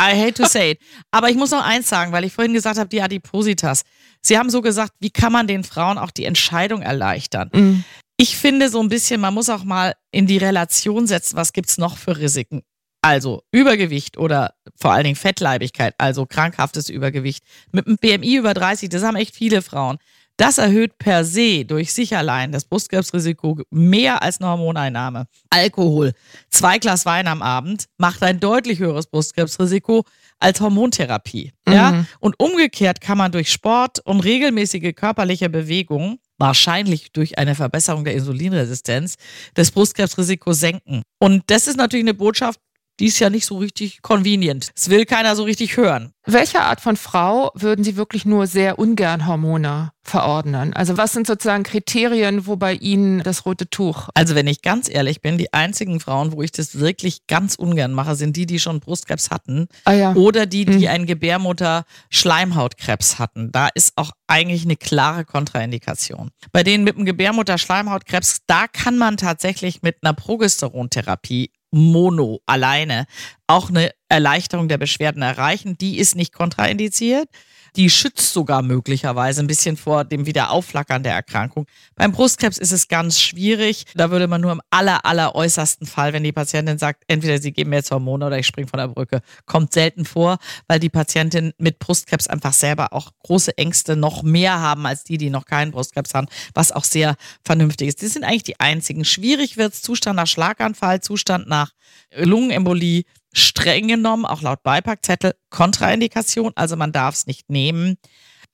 I hate to say it. Aber ich muss noch eins sagen, weil ich vorhin gesagt habe, die Adipositas. Sie haben so gesagt, wie kann man den Frauen auch die Entscheidung erleichtern? Mhm. Ich finde so ein bisschen, man muss auch mal in die Relation setzen, was gibt es noch für Risiken. Also Übergewicht oder vor allen Dingen Fettleibigkeit, also krankhaftes Übergewicht mit einem BMI über 30, das haben echt viele Frauen. Das erhöht per se durch sich allein das Brustkrebsrisiko mehr als eine Hormoneinnahme. Alkohol, zwei Glas Wein am Abend macht ein deutlich höheres Brustkrebsrisiko als Hormontherapie. Mhm. Ja? Und umgekehrt kann man durch Sport und regelmäßige körperliche Bewegung wahrscheinlich durch eine Verbesserung der Insulinresistenz das Brustkrebsrisiko senken. Und das ist natürlich eine Botschaft, die ist ja nicht so richtig convenient. Das will keiner so richtig hören. Welcher Art von Frau würden Sie wirklich nur sehr ungern Hormone verordnen? Also was sind sozusagen Kriterien, wo bei Ihnen das rote Tuch? Also wenn ich ganz ehrlich bin, die einzigen Frauen, wo ich das wirklich ganz ungern mache, sind die, die schon Brustkrebs hatten ah, ja. oder die, die mhm. einen Gebärmutter-Schleimhautkrebs hatten. Da ist auch eigentlich eine klare Kontraindikation. Bei denen mit dem Gebärmutter-Schleimhautkrebs, da kann man tatsächlich mit einer Progesterontherapie Mono alleine auch eine Erleichterung der Beschwerden erreichen. Die ist nicht kontraindiziert. Die schützt sogar möglicherweise ein bisschen vor dem Wiederaufflackern der Erkrankung. Beim Brustkrebs ist es ganz schwierig. Da würde man nur im aller, aller äußersten Fall, wenn die Patientin sagt, entweder sie geben mir jetzt Hormone oder ich springe von der Brücke, kommt selten vor, weil die Patientin mit Brustkrebs einfach selber auch große Ängste noch mehr haben als die, die noch keinen Brustkrebs haben, was auch sehr vernünftig ist. Die sind eigentlich die einzigen. Schwierig wird es Zustand nach Schlaganfall, Zustand nach Lungenembolie, streng genommen, auch laut Beipackzettel, Kontraindikation, also man darf es nicht nehmen.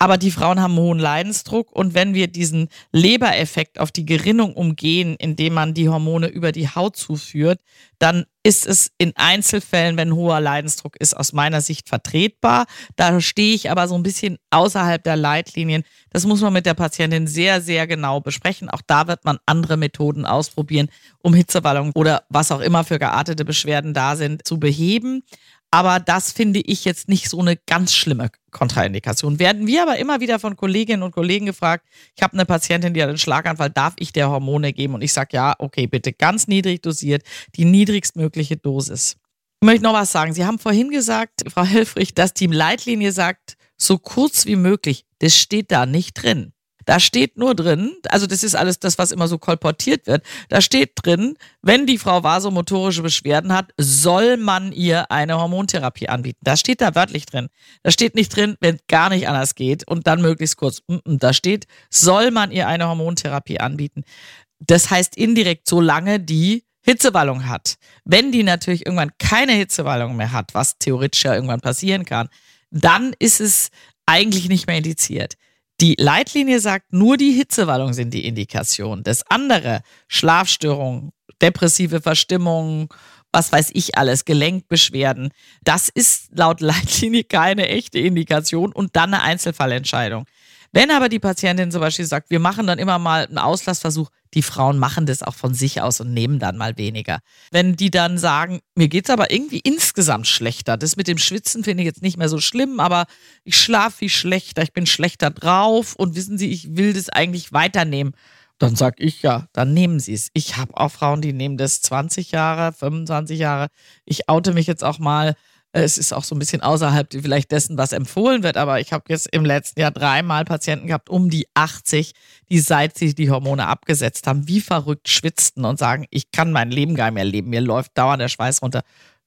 Aber die Frauen haben hohen Leidensdruck und wenn wir diesen Lebereffekt auf die Gerinnung umgehen, indem man die Hormone über die Haut zuführt, dann ist es in Einzelfällen, wenn hoher Leidensdruck ist, aus meiner Sicht vertretbar. Da stehe ich aber so ein bisschen außerhalb der Leitlinien. Das muss man mit der Patientin sehr, sehr genau besprechen. Auch da wird man andere Methoden ausprobieren, um Hitzewallungen oder was auch immer für geartete Beschwerden da sind, zu beheben. Aber das finde ich jetzt nicht so eine ganz schlimme Kontraindikation. Werden wir aber immer wieder von Kolleginnen und Kollegen gefragt, ich habe eine Patientin, die hat einen Schlaganfall, darf ich der Hormone geben? Und ich sage, ja, okay, bitte ganz niedrig dosiert, die niedrigstmögliche Dosis. Ich möchte noch was sagen. Sie haben vorhin gesagt, Frau Helfrich, dass die Leitlinie sagt, so kurz wie möglich. Das steht da nicht drin. Da steht nur drin, also das ist alles das, was immer so kolportiert wird. Da steht drin, wenn die Frau vasomotorische Beschwerden hat, soll man ihr eine Hormontherapie anbieten. Das steht da wörtlich drin. Da steht nicht drin, wenn gar nicht anders geht und dann möglichst kurz. Da steht, soll man ihr eine Hormontherapie anbieten. Das heißt indirekt, solange die Hitzewallung hat. Wenn die natürlich irgendwann keine Hitzewallung mehr hat, was theoretisch ja irgendwann passieren kann, dann ist es eigentlich nicht mehr indiziert. Die Leitlinie sagt, nur die Hitzewallungen sind die Indikation. Das andere, Schlafstörungen, depressive Verstimmung, was weiß ich alles, Gelenkbeschwerden, das ist laut Leitlinie keine echte Indikation und dann eine Einzelfallentscheidung. Wenn aber die Patientin zum Beispiel sagt, wir machen dann immer mal einen Auslassversuch, die Frauen machen das auch von sich aus und nehmen dann mal weniger. Wenn die dann sagen, mir geht's aber irgendwie insgesamt schlechter, das mit dem Schwitzen finde ich jetzt nicht mehr so schlimm, aber ich schlafe viel schlechter, ich bin schlechter drauf und wissen Sie, ich will das eigentlich weiternehmen. Dann sag ich ja, dann nehmen Sie es. Ich habe auch Frauen, die nehmen das 20 Jahre, 25 Jahre. Ich oute mich jetzt auch mal es ist auch so ein bisschen außerhalb vielleicht dessen, was empfohlen wird, aber ich habe jetzt im letzten Jahr dreimal Patienten gehabt, um die 80, die seit sie die Hormone abgesetzt haben, wie verrückt schwitzten und sagen, ich kann mein Leben gar nicht mehr leben, mir läuft dauernd der Schweiß runter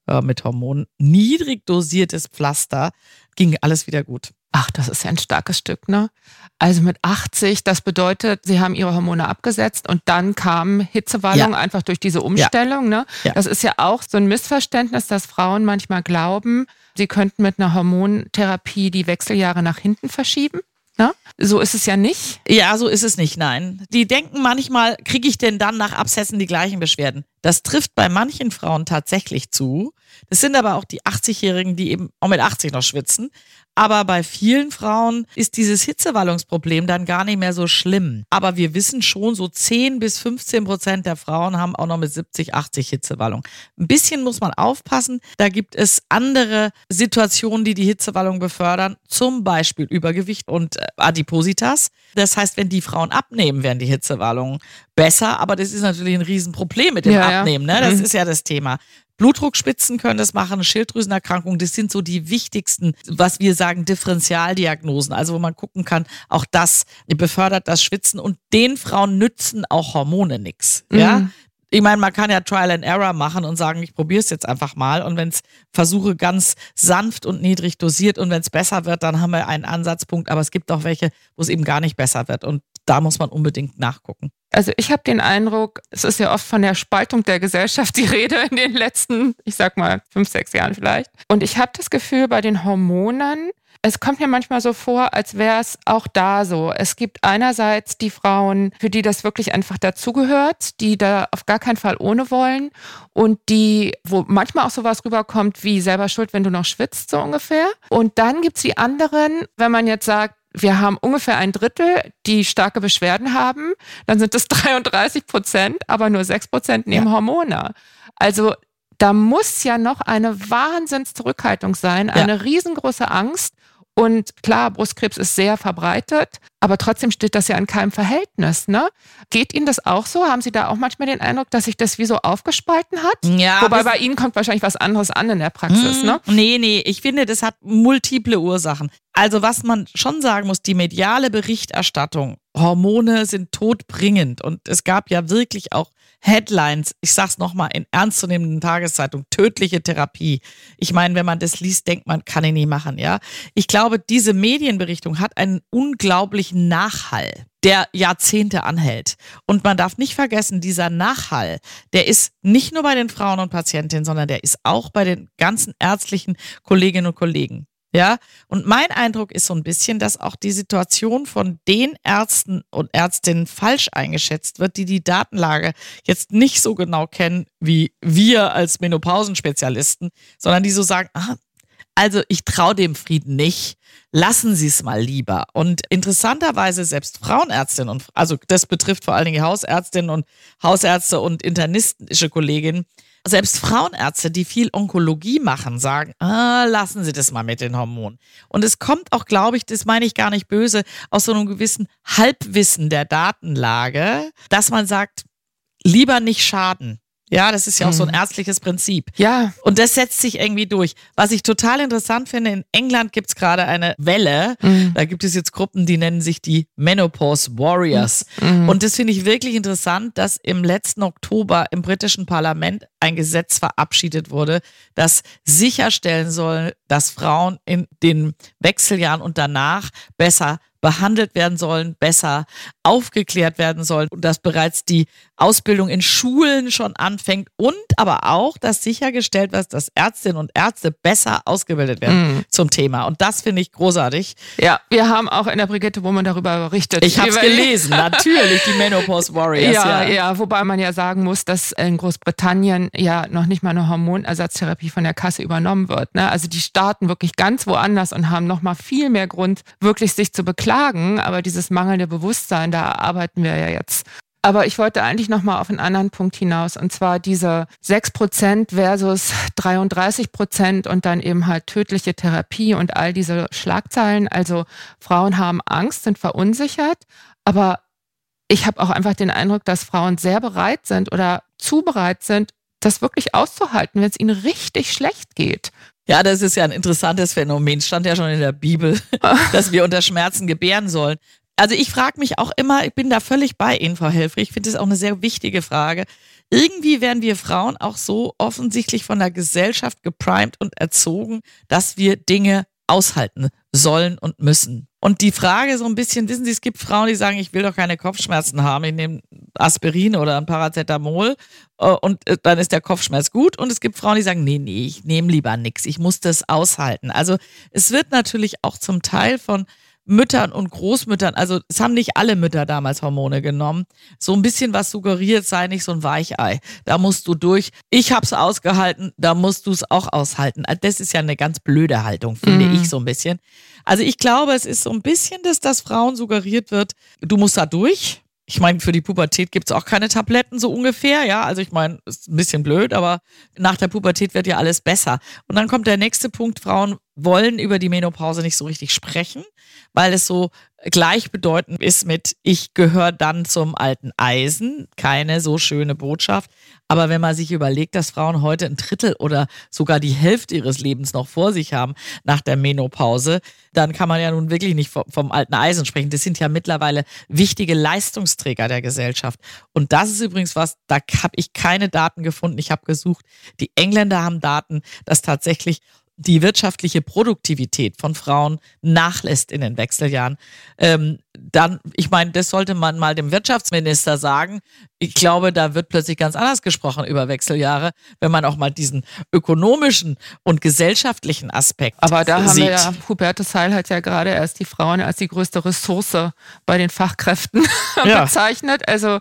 äh, mit Hormonen. Niedrig dosiertes Pflaster, ging alles wieder gut. Ach, das ist ja ein starkes Stück, ne? Also mit 80, das bedeutet, sie haben ihre Hormone abgesetzt und dann kam Hitzewallung ja. einfach durch diese Umstellung, ja. ne? Ja. Das ist ja auch so ein Missverständnis, dass Frauen manchmal glauben, sie könnten mit einer Hormontherapie die Wechseljahre nach hinten verschieben. Ne? So ist es ja nicht. Ja, so ist es nicht, nein. Die denken manchmal, kriege ich denn dann nach Absetzen die gleichen Beschwerden? Das trifft bei manchen Frauen tatsächlich zu. Das sind aber auch die 80-Jährigen, die eben auch mit 80 noch schwitzen. Aber bei vielen Frauen ist dieses Hitzewallungsproblem dann gar nicht mehr so schlimm. Aber wir wissen schon, so 10 bis 15 Prozent der Frauen haben auch noch mit 70, 80 Hitzewallung. Ein bisschen muss man aufpassen. Da gibt es andere Situationen, die die Hitzewallung befördern. Zum Beispiel Übergewicht und äh, Adipositas. Das heißt, wenn die Frauen abnehmen, werden die Hitzewallungen besser. Aber das ist natürlich ein Riesenproblem mit dem ja, Abnehmen. Ne? Das mhm. ist ja das Thema. Blutdruckspitzen können das machen, Schilddrüsenerkrankungen, das sind so die wichtigsten, was wir sagen, Differentialdiagnosen. Also wo man gucken kann, auch das befördert das Schwitzen und den Frauen nützen auch Hormone nichts. Ja, mhm. ich meine, man kann ja Trial and Error machen und sagen, ich probiere es jetzt einfach mal. Und wenn es versuche ganz sanft und niedrig dosiert und wenn es besser wird, dann haben wir einen Ansatzpunkt. Aber es gibt auch welche, wo es eben gar nicht besser wird. Und da muss man unbedingt nachgucken. Also ich habe den Eindruck, es ist ja oft von der Spaltung der Gesellschaft die Rede in den letzten, ich sag mal, fünf, sechs Jahren vielleicht. Und ich habe das Gefühl, bei den Hormonen, es kommt mir manchmal so vor, als wäre es auch da so. Es gibt einerseits die Frauen, für die das wirklich einfach dazugehört, die da auf gar keinen Fall ohne wollen und die, wo manchmal auch sowas rüberkommt wie selber schuld, wenn du noch schwitzt, so ungefähr. Und dann gibt's die anderen, wenn man jetzt sagt, wir haben ungefähr ein Drittel, die starke Beschwerden haben. Dann sind es 33 Prozent, aber nur 6 Prozent nehmen ja. Hormone. Also da muss ja noch eine Wahnsinnszurückhaltung sein, eine ja. riesengroße Angst Und klar, Brustkrebs ist sehr verbreitet, aber trotzdem steht das ja in keinem Verhältnis. Ne? Geht Ihnen das auch so? Haben Sie da auch manchmal den Eindruck, dass sich das wie so aufgespalten hat? Ja. Wobei bei Ihnen kommt wahrscheinlich was anderes an in der Praxis, ne? Hm, nee, nee, ich finde, das hat multiple Ursachen. Also was man schon sagen muss, die mediale Berichterstattung, Hormone sind todbringend und es gab ja wirklich auch Headlines, ich sag's nochmal, in ernstzunehmenden Tageszeitungen, tödliche Therapie. Ich meine, wenn man das liest, denkt man, kann ich nie machen, ja. Ich glaube, diese Medienberichtung hat einen unglaublichen Nachhall, der Jahrzehnte anhält. Und man darf nicht vergessen, dieser Nachhall, der ist nicht nur bei den Frauen und Patientinnen, sondern der ist auch bei den ganzen ärztlichen Kolleginnen und Kollegen. Ja, und mein Eindruck ist so ein bisschen, dass auch die Situation von den Ärzten und Ärztinnen falsch eingeschätzt wird, die die Datenlage jetzt nicht so genau kennen wie wir als Menopausenspezialisten, sondern die so sagen, ah, also ich traue dem Frieden nicht, lassen Sie es mal lieber. Und interessanterweise selbst Frauenärztinnen und also das betrifft vor allen Dingen Hausärztinnen und Hausärzte und internistische Kolleginnen, selbst Frauenärzte, die viel Onkologie machen, sagen, ah, lassen Sie das mal mit den Hormonen. Und es kommt auch, glaube ich, das meine ich gar nicht böse, aus so einem gewissen Halbwissen der Datenlage, dass man sagt, lieber nicht schaden. Ja, das ist ja auch so ein mhm. ärztliches Prinzip. Ja. Und das setzt sich irgendwie durch. Was ich total interessant finde, in England gibt es gerade eine Welle. Mhm. Da gibt es jetzt Gruppen, die nennen sich die Menopause Warriors. Mhm. Und das finde ich wirklich interessant, dass im letzten Oktober im britischen Parlament ein Gesetz verabschiedet wurde, das sicherstellen soll, dass Frauen in den Wechseljahren und danach besser behandelt werden sollen, besser aufgeklärt werden sollen und dass bereits die Ausbildung in Schulen schon anfängt und aber auch, dass sichergestellt wird, dass Ärztinnen und Ärzte besser ausgebildet werden mm. zum Thema. Und das finde ich großartig. Ja, wir haben auch in der Brigitte Woman darüber berichtet. Ich habe es gelesen, natürlich, die Menopause Warriors. Ja, ja, ja, wobei man ja sagen muss, dass in Großbritannien ja noch nicht mal eine Hormonersatztherapie von der Kasse übernommen wird. Ne? Also die starten wirklich ganz woanders und haben noch mal viel mehr Grund, wirklich sich zu beklagen. Aber dieses mangelnde Bewusstsein, da arbeiten wir ja jetzt aber ich wollte eigentlich noch mal auf einen anderen Punkt hinaus, und zwar diese 6% versus 33% und dann eben halt tödliche Therapie und all diese Schlagzeilen. Also Frauen haben Angst, sind verunsichert, aber ich habe auch einfach den Eindruck, dass Frauen sehr bereit sind oder zu bereit sind, das wirklich auszuhalten, wenn es ihnen richtig schlecht geht. Ja, das ist ja ein interessantes Phänomen. Stand ja schon in der Bibel, dass wir unter Schmerzen gebären sollen. Also ich frage mich auch immer, ich bin da völlig bei Ihnen, Frau Helfrich. Ich finde das auch eine sehr wichtige Frage. Irgendwie werden wir Frauen auch so offensichtlich von der Gesellschaft geprimed und erzogen, dass wir Dinge aushalten sollen und müssen. Und die Frage so ein bisschen, wissen Sie, es gibt Frauen, die sagen, ich will doch keine Kopfschmerzen haben, ich nehme Aspirin oder ein Paracetamol äh, und äh, dann ist der Kopfschmerz gut. Und es gibt Frauen, die sagen, nee, nee, ich nehme lieber nichts, ich muss das aushalten. Also es wird natürlich auch zum Teil von Müttern und Großmüttern, also es haben nicht alle Mütter damals Hormone genommen, so ein bisschen was suggeriert, sei nicht so ein Weichei. Da musst du durch. Ich hab's ausgehalten, da musst du es auch aushalten. Also das ist ja eine ganz blöde Haltung, finde mhm. ich so ein bisschen. Also ich glaube, es ist so ein bisschen, dass das Frauen suggeriert wird, du musst da durch. Ich meine, für die Pubertät gibt's auch keine Tabletten, so ungefähr, ja. Also ich meine, ist ein bisschen blöd, aber nach der Pubertät wird ja alles besser. Und dann kommt der nächste Punkt, Frauen wollen über die Menopause nicht so richtig sprechen, weil es so gleichbedeutend ist mit, ich gehöre dann zum alten Eisen. Keine so schöne Botschaft. Aber wenn man sich überlegt, dass Frauen heute ein Drittel oder sogar die Hälfte ihres Lebens noch vor sich haben nach der Menopause, dann kann man ja nun wirklich nicht vom, alten Eisen sprechen. Das sind ja mittlerweile wichtige Leistungsträger der Gesellschaft. Und das ist übrigens was, da habe ich keine Daten gefunden. Ich habe gesucht. Die Engländer haben Daten, dass tatsächlich die wirtschaftliche Produktivität von Frauen nachlässt in den Wechseljahren, ähm, dann, ich meine, das sollte man mal dem Wirtschaftsminister sagen. Ich glaube, da wird plötzlich ganz anders gesprochen über Wechseljahre, wenn man auch mal diesen ökonomischen und gesellschaftlichen Aspekt Aber da sieht. haben wir ja, Hubertus Heil hat ja gerade erst die Frauen als die größte Ressource bei den Fachkräften ja. bezeichnet. Also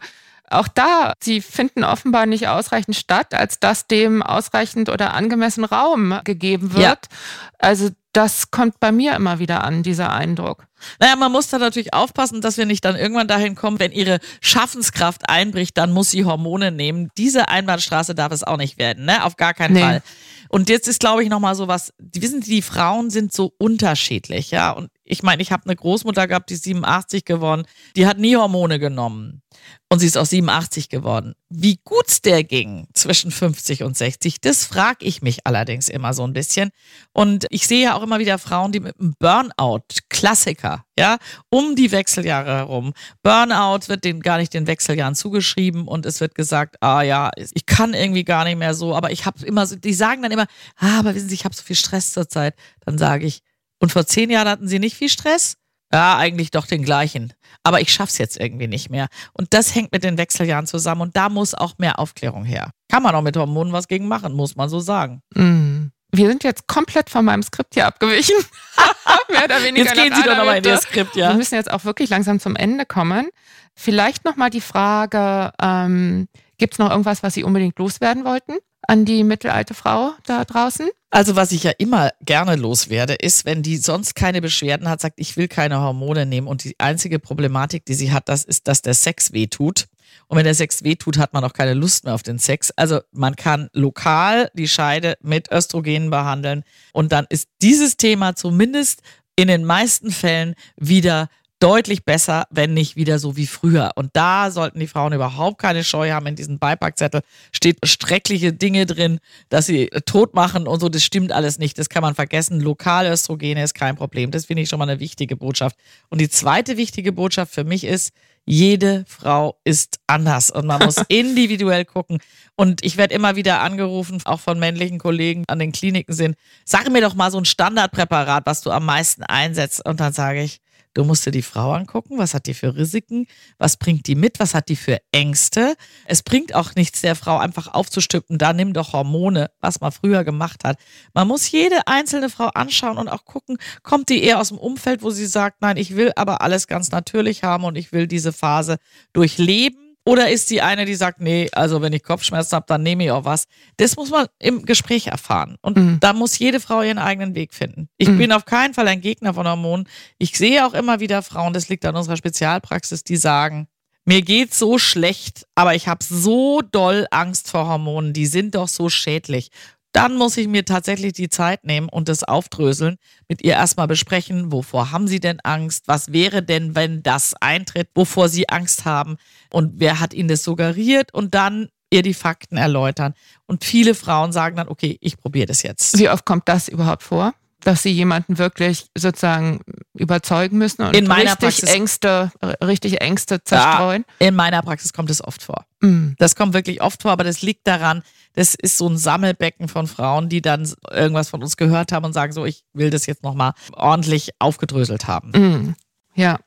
auch da, sie finden offenbar nicht ausreichend statt, als dass dem ausreichend oder angemessen Raum gegeben wird. Ja. Also das kommt bei mir immer wieder an, dieser Eindruck. Naja, man muss da natürlich aufpassen, dass wir nicht dann irgendwann dahin kommen, wenn ihre Schaffenskraft einbricht, dann muss sie Hormone nehmen. Diese Einbahnstraße darf es auch nicht werden, ne? Auf gar keinen nee. Fall. Und jetzt ist, glaube ich, nochmal so was, wissen Sie, die Frauen sind so unterschiedlich, ja. Und ich meine, ich habe eine Großmutter gehabt, die ist 87 geworden, die hat nie Hormone genommen. Und sie ist auch 87 geworden. Wie gut's der ging zwischen 50 und 60, das frage ich mich allerdings immer so ein bisschen. Und ich sehe ja auch immer wieder Frauen, die mit einem Burnout, Klassiker, ja, um die Wechseljahre herum. Burnout wird den gar nicht den Wechseljahren zugeschrieben und es wird gesagt, ah ja, ich kann irgendwie gar nicht mehr so, aber ich habe immer so, die sagen dann immer, ah, aber wissen Sie, ich habe so viel Stress zurzeit. Dann sage ich, und vor zehn Jahren hatten Sie nicht viel Stress? Ja, eigentlich doch den gleichen. Aber ich schaff's jetzt irgendwie nicht mehr. Und das hängt mit den Wechseljahren zusammen und da muss auch mehr Aufklärung her. Kann man auch mit Hormonen was gegen machen, muss man so sagen. Mm. Wir sind jetzt komplett von meinem Skript hier abgewichen. Mehr oder weniger. Jetzt gehen Sie doch nochmal in Ihr Skript, ja. Wir müssen jetzt auch wirklich langsam zum Ende kommen. Vielleicht nochmal die Frage, ähm, gibt es noch irgendwas, was Sie unbedingt loswerden wollten an die mittelalte Frau da draußen? Also was ich ja immer gerne loswerde, ist, wenn die sonst keine Beschwerden hat, sagt, ich will keine Hormone nehmen und die einzige Problematik, die sie hat, das ist, dass der Sex wehtut. Und wenn der Sex wehtut, hat man auch keine Lust mehr auf den Sex. Also man kann lokal die Scheide mit Östrogenen behandeln und dann ist dieses Thema zumindest in den meisten Fällen wieder deutlich besser, wenn nicht wieder so wie früher. Und da sollten die Frauen überhaupt keine Scheu haben. In diesem Beipackzettel steht schreckliche Dinge drin, dass sie tot machen und so. Das stimmt alles nicht. Das kann man vergessen. Lokale Östrogene ist kein Problem. Das finde ich schon mal eine wichtige Botschaft. Und die zweite wichtige Botschaft für mich ist, jede Frau ist anders und man muss individuell gucken. Und ich werde immer wieder angerufen, auch von männlichen Kollegen an den Kliniken sind, sag mir doch mal so ein Standardpräparat, was du am meisten einsetzt. Und dann sage ich, Du musst dir die Frau angucken, was hat die für Risiken, was bringt die mit, was hat die für Ängste. Es bringt auch nichts, der Frau einfach aufzustücken, da nimm doch Hormone, was man früher gemacht hat. Man muss jede einzelne Frau anschauen und auch gucken, kommt die eher aus dem Umfeld, wo sie sagt, nein, ich will aber alles ganz natürlich haben und ich will diese Phase durchleben oder ist sie eine, die sagt, nee, also wenn ich Kopfschmerzen habe, dann nehme ich auch was. Das muss man im Gespräch erfahren. Und mhm. da muss jede Frau ihren eigenen Weg finden. Ich mhm. bin auf keinen Fall ein Gegner von Hormonen. Ich sehe auch immer wieder Frauen, das liegt an unserer Spezialpraxis, die sagen, mir geht's so schlecht, aber ich habe so doll Angst vor Hormonen, die sind doch so schädlich dann muss ich mir tatsächlich die Zeit nehmen und das aufdröseln, mit ihr erstmal besprechen, wovor haben sie denn Angst, was wäre denn, wenn das eintritt, wovor sie Angst haben und wer hat ihnen das suggeriert und dann ihr die Fakten erläutern. Und viele Frauen sagen dann, okay, ich probiere das jetzt. Wie oft kommt das überhaupt vor? dass sie jemanden wirklich sozusagen überzeugen müssen und in meiner richtig Praxis, Ängste, richtig Ängste zerstreuen? Ja, in meiner Praxis kommt es oft vor. Mm. Das kommt wirklich oft vor, aber das liegt daran, das ist so ein Sammelbecken von Frauen, die dann irgendwas von uns gehört haben und sagen so, ich will das jetzt nochmal ordentlich aufgedröselt haben. Mm. Ja.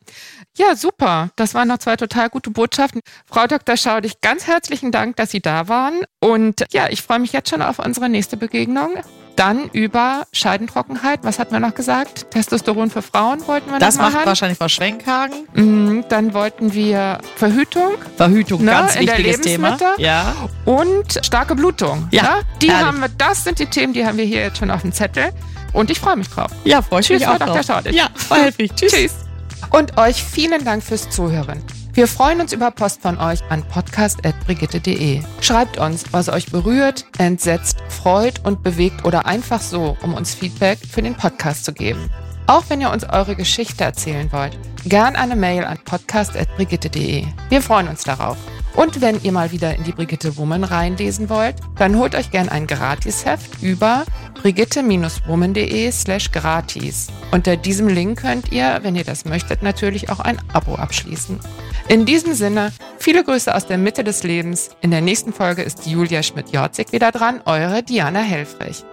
Ja, super. Das waren noch zwei total gute Botschaften. Frau Dr. Schaudig, ganz herzlichen Dank, dass Sie da waren. Und ja, ich freue mich jetzt schon auf unsere nächste Begegnung. Dann über Scheidentrockenheit. Was hatten wir noch gesagt? Testosteron für Frauen wollten wir das noch Das macht wahrscheinlich Frau Schwenkhagen. Mhm, dann wollten wir Verhütung. Verhütung, ne, ganz wichtiges Thema. Ja. Und starke Blutung. Ja. Ne? Die herrlich. haben wir, das sind die Themen, die haben wir hier jetzt schon auf dem Zettel. Und ich freue mich drauf. Ja, freue ich mich auch Dr. drauf. Ja, war helfig. Tschüss. Tschüss. Und euch vielen Dank fürs Zuhören. Wir freuen uns über Post von euch an podcast.brigitte.de. Schreibt uns, was euch berührt, entsetzt, freut und bewegt oder einfach so, um uns Feedback für den Podcast zu geben. Auch wenn ihr uns eure Geschichte erzählen wollt, gern eine Mail an podcast.brigitte.de. Wir freuen uns darauf. Und wenn ihr mal wieder in die Brigitte Woman reinlesen wollt, dann holt euch gern ein Gratisheft über brigitte-woman.de slash gratis. Unter diesem Link könnt ihr, wenn ihr das möchtet, natürlich auch ein Abo abschließen. In diesem Sinne, viele Grüße aus der Mitte des Lebens. In der nächsten Folge ist Julia Schmidt-Jorzig wieder dran, eure Diana Helfrich.